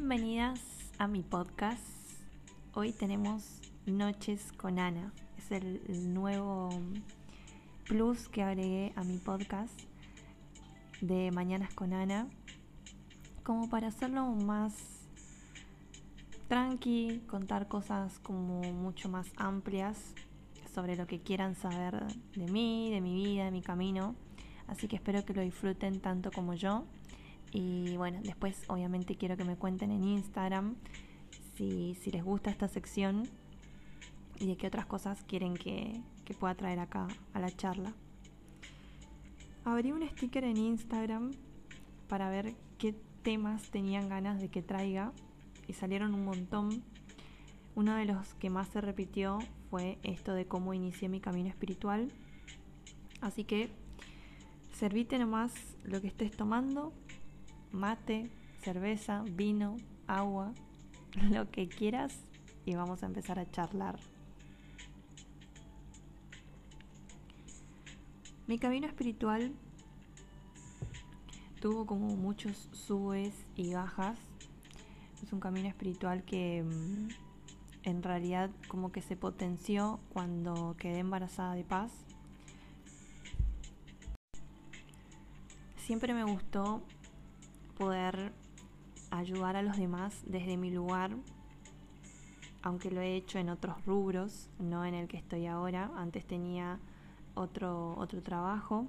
Bienvenidas a mi podcast. Hoy tenemos Noches con Ana. Es el nuevo plus que agregué a mi podcast de Mañanas con Ana. Como para hacerlo más tranqui, contar cosas como mucho más amplias sobre lo que quieran saber de mí, de mi vida, de mi camino. Así que espero que lo disfruten tanto como yo. Y bueno, después obviamente quiero que me cuenten en Instagram si, les gusta esta sección y de qué otras cosas quieren que, que pueda traer acá a la charla. Abrí un sticker en Instagram para ver qué temas tenían ganas de que traiga y salieron un montón. Uno de los que más se repitió fue esto de cómo inicié mi camino espiritual. Así que servite nomás lo que estés tomando mate, cerveza, vino, agua, lo que quieras y vamos a empezar a charlar. Mi camino espiritual tuvo como muchos subes y bajas. Es un camino espiritual que mm, en realidad como que se potenció cuando quedé embarazada de paz. Siempre me gustó poder ayudar a los demás desde mi lugar, aunque lo he hecho en otros rubros, no en el que estoy ahora. Antes tenía otro, otro trabajo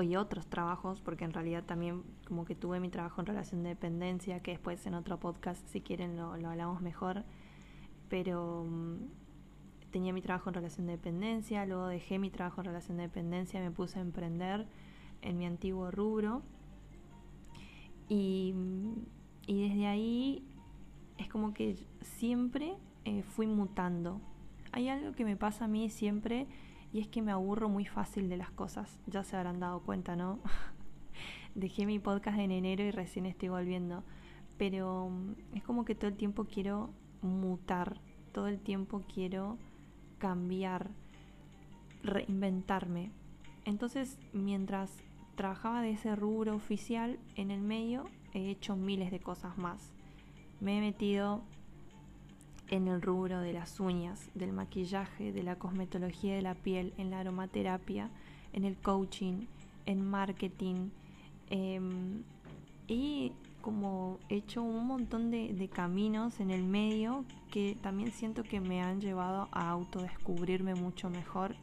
y otros trabajos, porque en realidad también como que tuve mi trabajo en relación de dependencia, que después en otro podcast, si quieren, lo, lo hablamos mejor. Pero mm, tenía mi trabajo en relación de dependencia, luego dejé mi trabajo en relación de dependencia, me puse a emprender en mi antiguo rubro y, desde ahí es como que siempre eh, fui mutando. Hay algo que me pasa a mí siempre y es que me aburro muy fácil de las cosas. Ya se habrán dado cuenta, ¿no? Dejé mi podcast en enero y recién estoy volviendo. Pero mm, es como que todo el tiempo quiero mutar, todo el tiempo quiero cambiar, reinventarme. Entonces, mientras trabajaba de ese rubro oficial, en el medio he hecho miles de cosas más. Me he metido en el rubro de las uñas, del maquillaje, de la cosmetología de la piel, en la aromaterapia, en el coaching, en marketing. Em, y como he hecho un montón de, caminos en el medio que también siento que me han llevado a autodescubrirme mucho mejor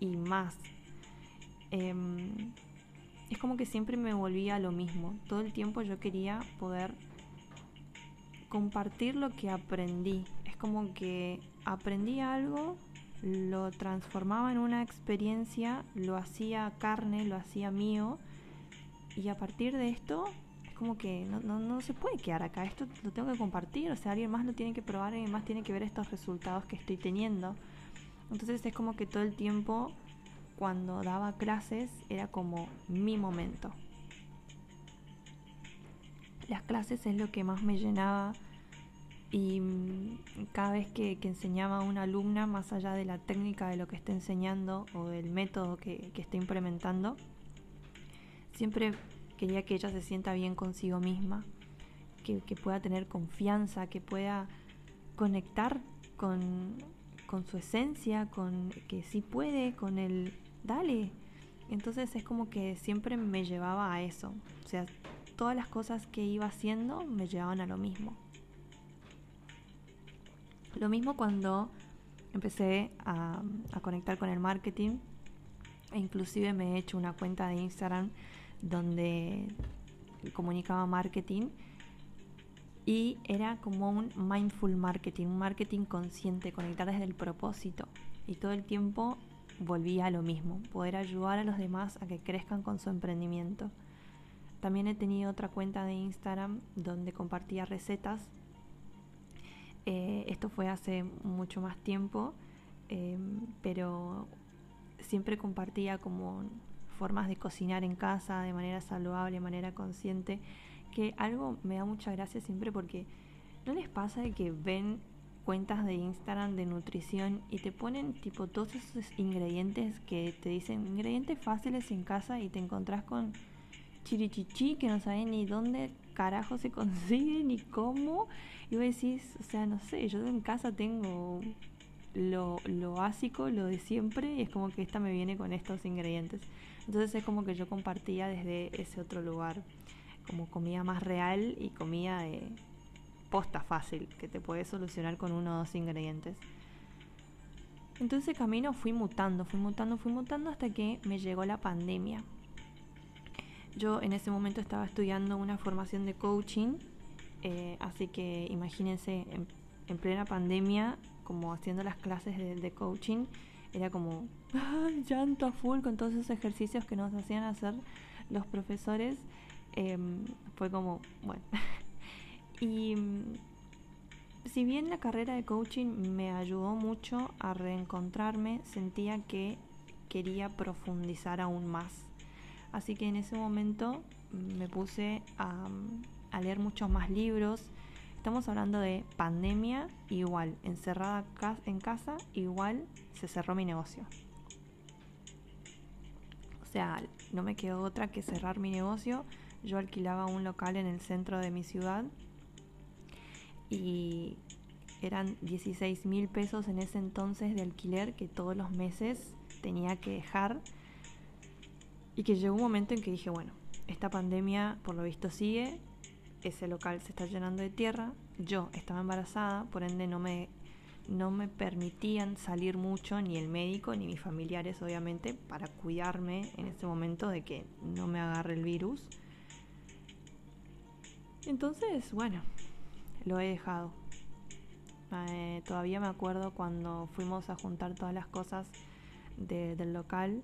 y más. Em, es como que siempre me volvía a lo mismo. Todo el tiempo yo quería poder compartir lo que aprendí. Es como que aprendí algo, lo transformaba en una experiencia, lo hacía carne, lo hacía mío. Y a partir de esto, es como que no, no, no se puede quedar acá. Esto lo tengo que compartir. O sea, alguien más lo tiene que probar, alguien más tiene que ver estos resultados que estoy teniendo. Entonces es como que todo el tiempo cuando daba clases era como mi momento. Las clases es lo que más me llenaba y mm, cada vez que, enseñaba a una alumna, más allá de la técnica de lo que esté enseñando o del método que, que esté implementando, siempre quería que ella se sienta bien consigo misma, que, pueda tener confianza, que pueda conectar con, con su esencia, con que sí puede, con el dale. Entonces es como que siempre me llevaba a eso. O sea, todas las cosas que iba haciendo me llevaban a lo mismo. Lo mismo cuando empecé a, conectar con el marketing. E inclusive me he hecho una cuenta de Instagram donde comunicaba marketing y era como un mindful marketing, un marketing consciente, conectar desde el propósito. Y todo el tiempo volvía a lo mismo, poder ayudar a los demás a que crezcan con su emprendimiento. También he tenido otra cuenta de Instagram donde compartía recetas. Eh, esto fue hace mucho más tiempo, eh, pero siempre compartía como formas de cocinar en casa de manera saludable, de manera consciente, que algo me da mucha gracia siempre porque no les pasa de que ven cuentas de Instagram de nutrición y te ponen tipo todos esos ingredientes que te dicen ingredientes fáciles en casa y te encontrás con chirichichi que no sabes ni dónde carajo se consigue ni cómo. Y vos decís, o sea, no sé, yo en casa tengo lo, lo básico, lo de siempre, y es como que esta me viene con estos ingredientes. Entonces es como que yo compartía desde ese otro lugar, como comida más real y comida de posta fácil, que te puedes solucionar con uno o dos ingredientes. Entonces camino fui mutando, fui mutando, fui mutando hasta que me llegó la pandemia. Yo en ese momento estaba estudiando una formación de coaching, eh, así que imagínense en, plena pandemia, como haciendo las clases de, coaching, era como llanto a full con todos esos ejercicios que nos hacían hacer los profesores. Em, fue como, bueno. y si bien la carrera de coaching me ayudó mucho a reencontrarme, sentía que quería profundizar aún más Así que en ese momento mm, me puse a, leer muchos más libros. Estamos hablando de pandemia, igual, encerrada en casa, igual se cerró mi negocio. O sea, no me quedó otra que cerrar mi negocio. Yo alquilaba un local en el centro de mi ciudad y eran 16 mil pesos en ese entonces de alquiler que todos los meses tenía que dejar y que llegó un momento en que dije, bueno, esta pandemia por lo visto sigue, ese local se está llenando de tierra, yo estaba embarazada, por ende no me, no me permitían salir mucho, ni el médico, ni mis familiares obviamente, para cuidarme en ese momento de que no me agarre el virus. Entonces, bueno, lo he dejado. Eh, todavía me acuerdo cuando fuimos a juntar todas las cosas del local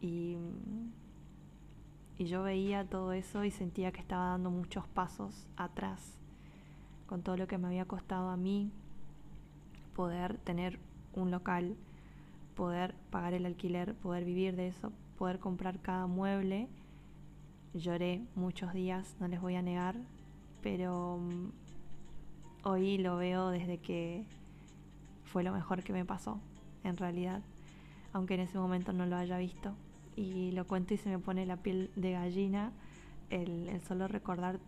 y, y yo veía todo eso y sentía que estaba dando muchos pasos atrás con todo lo que me había costado a mí poder tener un local, poder pagar el alquiler, poder vivir de eso, poder comprar cada mueble. Lloré muchos días, no les voy a negar, pero mm, hoy lo veo desde que fue lo mejor que me pasó, en realidad, aunque en ese momento no lo haya visto. Y lo cuento y se me pone la piel de gallina el, solo recordar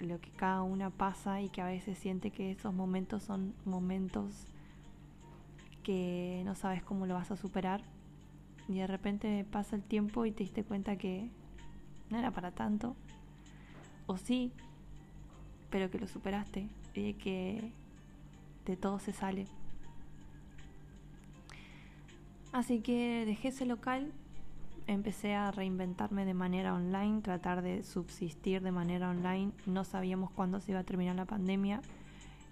lo que cada una pasa y que a veces siente que esos momentos son momentos que no sabes cómo lo vas a superar. Y de repente pasa el tiempo y te diste cuenta que no era para tanto. O sí pero que lo superaste y que de todo se sale así que dejé ese local empecé a reinventarme de manera online, tratar de subsistir de manera online. No sabíamos cuándo se iba a terminar la pandemia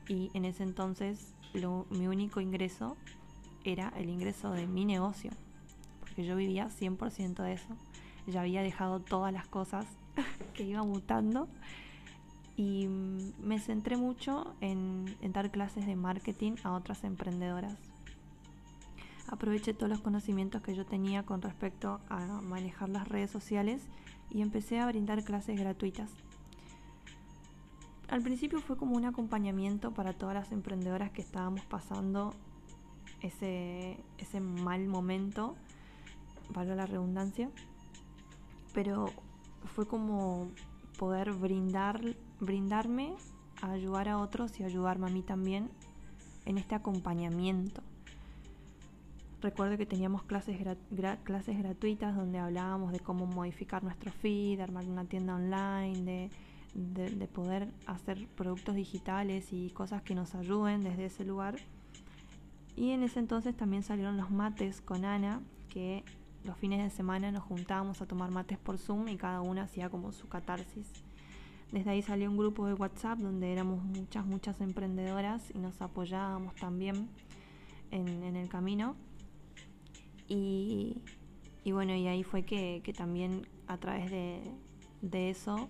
y en ese entonces mi único ingreso era el ingreso de mi negocio, porque yo vivía 100% de eso. Ya había dejado todas las cosas que iba mutando y me centré mucho en dar clases de marketing a otras emprendedoras aproveché todos los conocimientos que yo tenía con respecto a manejar las redes sociales y empecé a brindar clases gratuitas. Al principio fue como un acompañamiento para todas las emprendedoras que estábamos pasando ese, ese mal momento, valga la redundancia, pero fue como poder brindar, brindarme a ayudar a otros y ayudarme a mí también en este acompañamiento. Recuerdo que teníamos clases, clases gratuitas donde hablábamos de cómo modificar nuestro feed, de armar una tienda online, de, de, poder hacer productos digitales y cosas que nos ayuden desde ese lugar. Y en ese entonces también salieron los mates con Ana, que los fines de semana nos juntábamos a tomar mates por Zoom y cada una hacía como su catarsis. Desde ahí salió un grupo de WhatsApp donde éramos muchas, muchas emprendedoras y nos apoyábamos también en, el camino. Y, bueno, y ahí fue que, también a través de, eso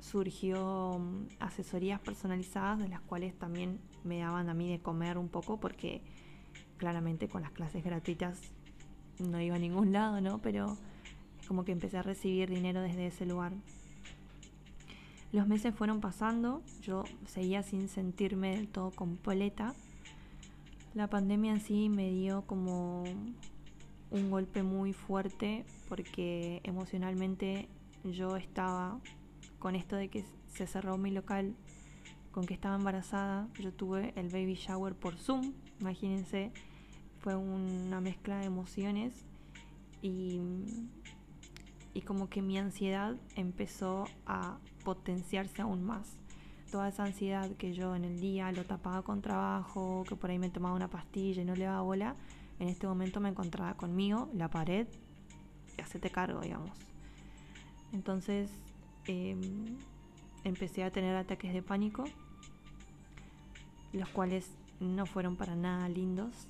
surgió mm, asesorías personalizadas de las cuales también me daban a mí de comer un poco porque claramente con las clases gratuitas no iba a ningún lado, ¿no? Pero como que empecé a recibir dinero desde ese lugar. Los meses fueron pasando, yo seguía sin sentirme del todo completa. La pandemia en sí me dio como un golpe muy fuerte porque emocionalmente yo estaba con esto de que se cerró mi local, con que estaba embarazada, yo tuve el baby shower por Zoom, imagínense, fue una mezcla de emociones y, y como que mi ansiedad empezó a potenciarse aún más. Toda esa ansiedad que yo en el día lo tapaba con trabajo, que por ahí me tomaba una pastilla y no le daba bola, en este momento me encontraba conmigo, la pared, y hacete cargo, digamos. Entonces em, empecé a tener ataques de pánico, los cuales no fueron para nada lindos.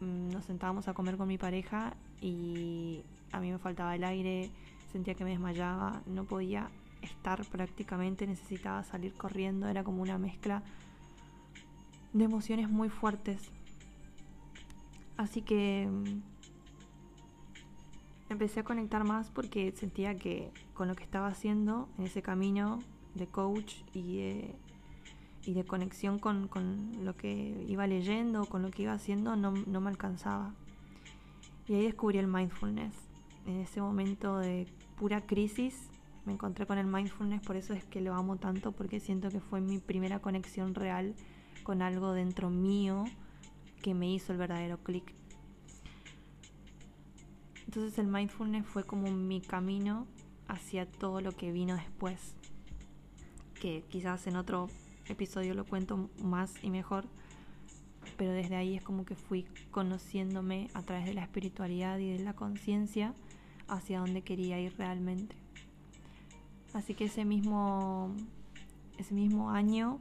Mm, nos sentábamos a comer con mi pareja y a mí me faltaba el aire, sentía que me desmayaba, no podía estar prácticamente, necesitaba salir corriendo, era como una mezcla de emociones muy fuertes. Así que mm, empecé a conectar más porque sentía que con lo que estaba haciendo en ese camino de coach y de, conexión con, lo que iba leyendo, con lo que iba haciendo, no, no me alcanzaba. Y ahí descubrí el mindfulness. En ese momento de pura crisis me encontré con el mindfulness, por eso es que lo amo tanto, porque siento que fue mi primera conexión real con algo dentro mío que me hizo el verdadero clic. Entonces el mindfulness fue como mi camino hacia todo lo que vino después, que quizás en otro episodio lo cuento más y mejor, pero desde ahí es como que fui conociéndome a través de la espiritualidad y de la conciencia hacia dónde quería ir realmente. Así que ese mismo, ese mismo año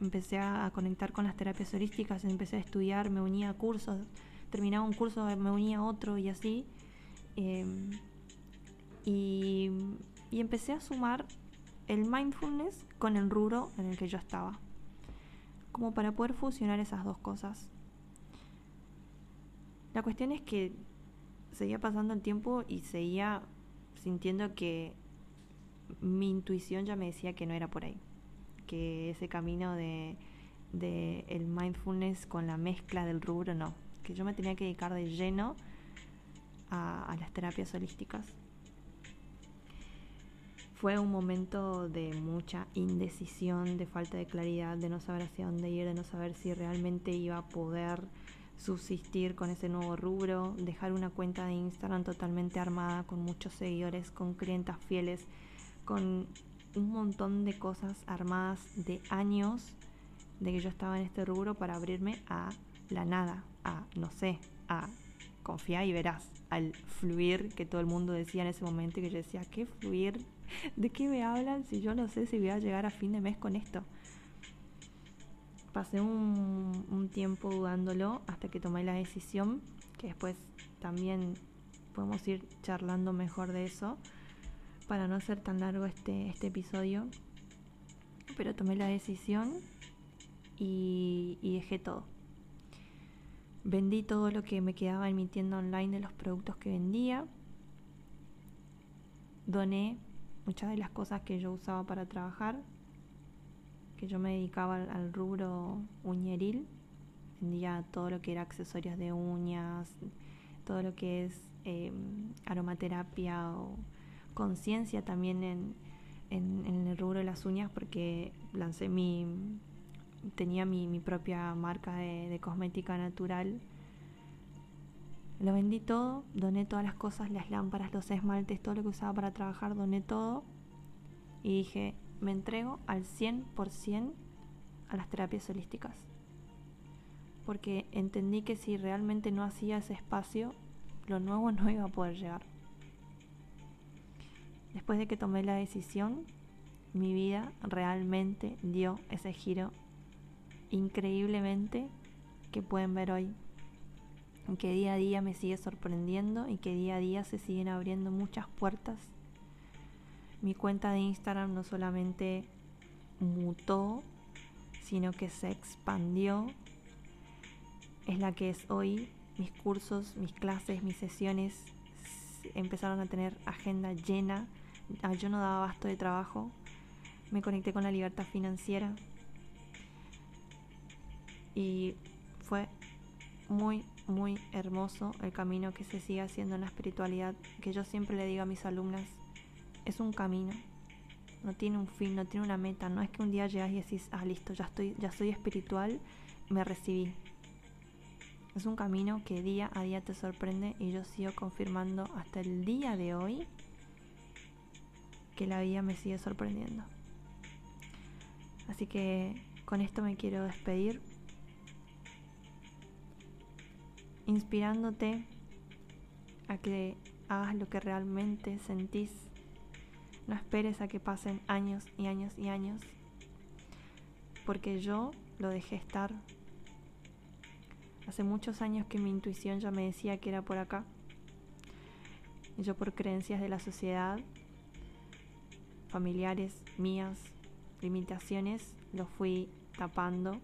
empecé a conectar con las terapias holísticas, empecé a estudiar, me unía a cursos, terminaba un curso, me unía a otro y así. Em, y, y empecé a sumar el mindfulness con el rubro en el que yo estaba, como para poder fusionar esas dos cosas. La cuestión es que seguía pasando el tiempo y seguía sintiendo que mi intuición ya me decía que no era por ahí que ese camino de, el mindfulness con la mezcla del rubro, no, que yo me tenía que dedicar de lleno a, las terapias holísticas. Fue un momento de mucha indecisión, de falta de claridad, de no saber hacia dónde ir, de no saber si realmente iba a poder subsistir con ese nuevo rubro, dejar una cuenta de Instagram totalmente armada, con muchos seguidores, con clientas fieles, con un montón de cosas armadas de años de que yo estaba en este rubro para abrirme a la nada, a, no sé, a confiar y verás, al fluir que todo el mundo decía en ese momento y que yo decía, ¿qué fluir? ¿De qué me hablan si yo no sé si voy a llegar a fin de mes con esto? Pasé un, un tiempo dudándolo hasta que tomé la decisión, que después también podemos ir charlando mejor de eso para no hacer tan largo este, este episodio, pero tomé la decisión y, dejé todo. Vendí todo lo que me quedaba en mi tienda online de los productos que vendía. Doné muchas de las cosas que yo usaba para trabajar, que yo me dedicaba al, rubro uñeril. Vendía todo lo que era accesorios de uñas, todo lo que es em, aromaterapia o conciencia también en, el rubro de las uñas porque lancé mi tenía mi, propia marca de, cosmética natural lo vendí todo, doné todas las cosas, las lámparas, los esmaltes, todo lo que usaba para trabajar, doné todo y dije, me entrego al 100% a las terapias holísticas. Porque entendí que si realmente no hacía ese espacio, lo nuevo no iba a poder llegar. Después de que tomé la decisión, mi vida realmente dio ese giro increíblemente que pueden ver hoy. Que día a día me sigue sorprendiendo y que día a día se siguen abriendo muchas puertas. Mi cuenta de Instagram no solamente mutó, sino que se expandió. Es la que es hoy. Mis cursos, mis clases, mis sesiones empezaron a tener agenda llena Ah, yo no daba basto de trabajo, me conecté con la libertad financiera y fue muy, muy hermoso el camino que se sigue haciendo en la espiritualidad, que yo siempre le digo a mis alumnas, es un camino, no tiene un fin, no tiene una meta, no es que un día llegas y decís, ah, listo, ya estoy, ya soy espiritual, me recibí. Es un camino que día a día te sorprende y yo sigo confirmando hasta el día de hoy que la vida me sigue sorprendiendo. Así que con esto me quiero despedir, inspirándote a que hagas lo que realmente sentís. No esperes a que pasen años y años y años, porque yo lo dejé estar Hace muchos años que mi intuición ya me decía que era por acá. Y yo por creencias de la sociedad, familiares mías, limitaciones, lo fui tapando.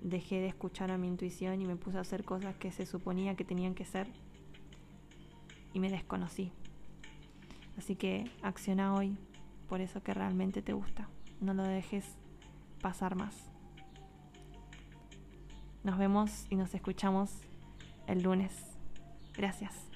Dejé de escuchar a mi intuición y me puse a hacer cosas que se suponía que tenían que ser. Y me desconocí. Así que acciona hoy por eso que realmente te gusta. No lo dejes pasar más. Nos vemos y nos escuchamos el lunes. Gracias.